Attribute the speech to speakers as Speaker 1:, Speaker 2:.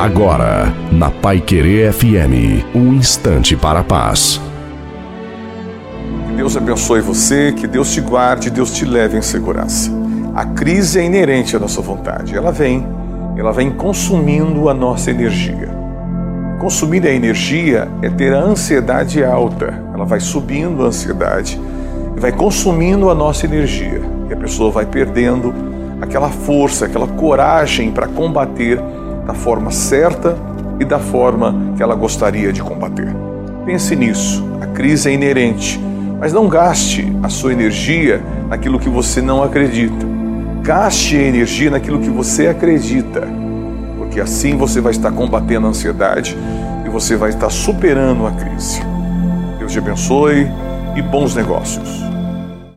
Speaker 1: Agora, na Pai Querer FM, um instante para a paz.
Speaker 2: Que Deus abençoe você, que Deus te guarde, Deus te leve em segurança. A crise é inerente à nossa vontade. Ela vem, ela vem consumindo a nossa energia. Consumir a energia é ter a ansiedade alta. Ela vai subindo a ansiedade e vai consumindo a nossa energia. E a pessoa vai perdendo aquela força, aquela coragem para combater da forma certa e da forma que ela gostaria de combater. Pense nisso. A crise é inerente, mas não gaste a sua energia naquilo que você não acredita. Gaste a energia naquilo que você acredita, porque assim você vai estar combatendo a ansiedade e você vai estar superando a crise. Deus te abençoe e bons negócios.